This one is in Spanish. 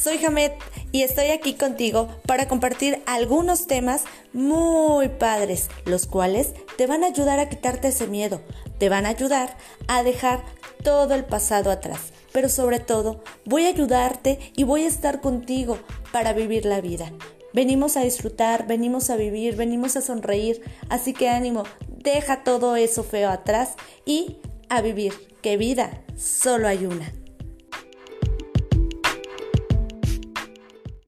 soy Jamet y estoy aquí contigo para compartir algunos temas muy padres, los cuales te van a ayudar a quitarte ese miedo, te van a ayudar a dejar todo el pasado atrás, pero sobre todo voy a ayudarte y voy a estar contigo para vivir la vida. Venimos a disfrutar, venimos a vivir, venimos a sonreír, así que ánimo, deja todo eso feo atrás y a vivir, que vida solo hay una.